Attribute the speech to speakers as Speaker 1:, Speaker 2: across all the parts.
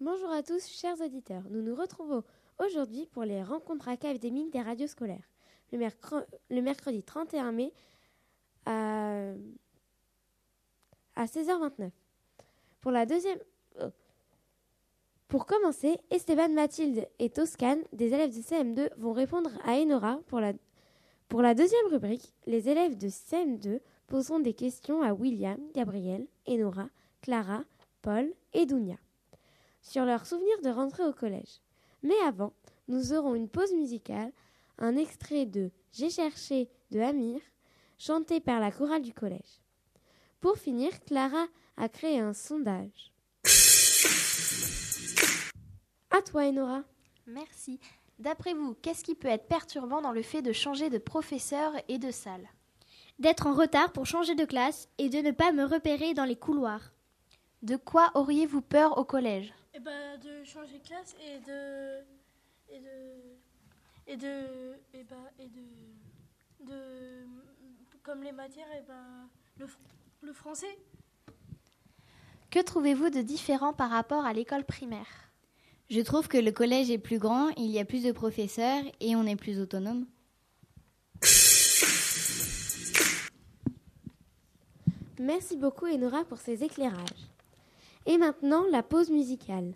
Speaker 1: Bonjour à tous, chers auditeurs. Nous nous retrouvons aujourd'hui pour les rencontres académiques des radios scolaires. Le, mercredi 31 mai à, à 16h29. Pour la deuxième. euh, Pour commencer, Esteban, Mathilde et Toscane, des élèves de CM2, vont répondre à Enora pour la, pour la deuxième rubrique. Les élèves de CM2 poseront des questions à William, Gabriel, Enora, Clara, Paul et Dounia sur leurs souvenirs de rentrer au collège. Mais avant, nous aurons une pause musicale, un extrait de J'ai cherché de Amir, chanté par la chorale du collège. Pour finir, Clara a créé un sondage. À toi, Enora.
Speaker 2: Merci. D'après vous, qu'est-ce qui peut être perturbant dans le fait de changer de professeur et de salle?
Speaker 3: D'être en retard pour changer de classe et de ne pas me repérer dans les couloirs.
Speaker 2: De quoi auriez-vous peur au collège?
Speaker 4: Eh ben, de changer de classe et de. et de. et de. et ben, et de. de. comme les matières, et ben. le, fr- le français.
Speaker 2: Que trouvez-vous de différent par rapport à l'école primaire?
Speaker 5: Je trouve que le collège est plus grand, il y a plus de professeurs et on est plus autonome.
Speaker 1: Merci beaucoup, Enora, pour ces éclairages. Et maintenant, la pause musicale.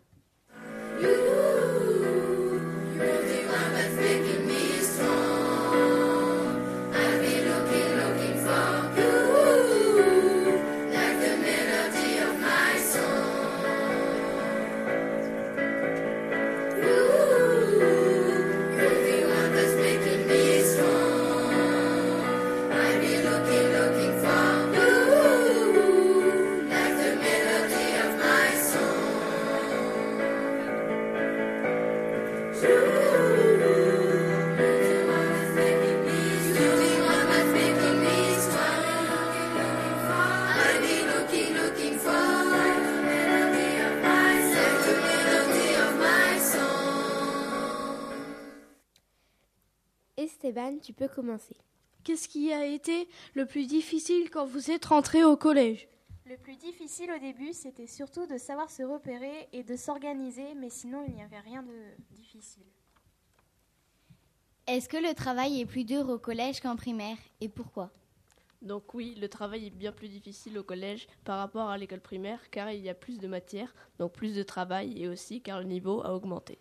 Speaker 1: Esteban, tu peux commencer.
Speaker 4: Qu'est-ce qui a été le plus difficile quand vous êtes rentré au collège?
Speaker 2: Le plus difficile au début, c'était surtout de savoir se repérer et de s'organiser, mais sinon il n'y avait rien de difficile.
Speaker 5: Est-ce que le travail est plus dur au collège qu'en primaire et pourquoi?
Speaker 6: Donc oui, le travail est bien plus difficile au collège par rapport à l'école primaire car il y a plus de matière, donc plus de travail et aussi car le niveau a augmenté.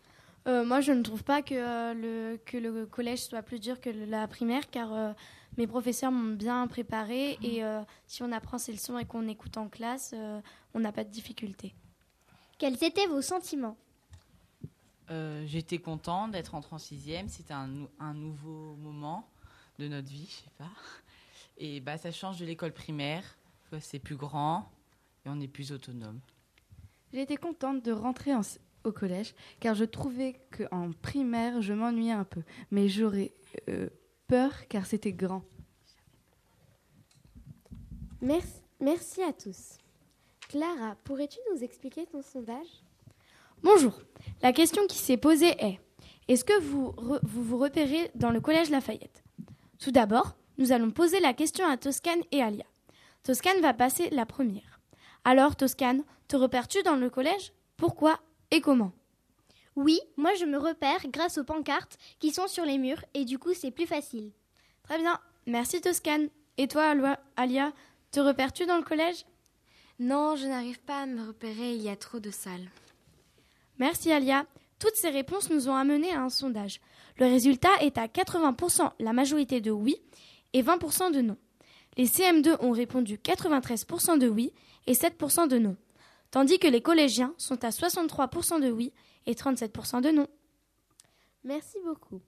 Speaker 7: Euh, moi, je ne trouve pas que, euh, le, que le collège soit plus dur que la primaire, car euh, mes professeurs m'ont bien préparé et euh, si on apprend ses leçons et qu'on écoute en classe, euh, on n'a pas de difficulté.
Speaker 3: Quels étaient vos sentiments?
Speaker 8: Euh, J'étais content d'être entré en sixième. C'était un, un nouveau moment de notre vie, je sais pas. Et bah, ça change de l'école primaire. C'est plus grand et on est plus autonome.
Speaker 9: Été contente de rentrer en- au collège car je trouvais qu'en primaire, je m'ennuyais un peu. Mais j'aurais euh, peur car c'était grand.
Speaker 1: Merci, merci à tous. Clara, pourrais-tu nous expliquer ton sondage?
Speaker 7: Bonjour. La question qui s'est posée est est-ce que vous, re- vous vous repérez dans le collège Lafayette? Tout d'abord, nous allons poser la question à Toscane et Alia. Toscane va passer la première. Alors, Toscane, te repères-tu dans le collège? Pourquoi et comment?
Speaker 3: Oui, moi je me repère grâce aux pancartes qui sont sur les murs et du coup c'est plus facile.
Speaker 7: Très bien. Merci, Toscane. Et toi, Alia, te repères-tu dans le collège?
Speaker 10: Non, je n'arrive pas à me repérer, il y a trop de salles.
Speaker 7: Merci Alia. Toutes ces réponses nous ont amené à un sondage. Le résultat est à 80% la majorité de oui et 20% de non. Les CM2 ont répondu 93% de oui et 7% de non, tandis que les collégiens sont à 63% de oui et 37% de non.
Speaker 1: Merci beaucoup.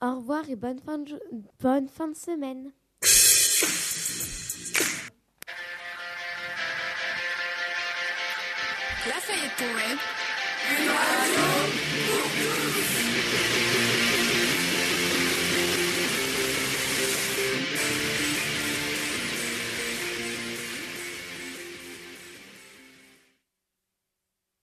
Speaker 1: Au revoir et bonne fin de, jo- bonne fin de semaine.
Speaker 11: Lafayette Poète. Une radio pour tous.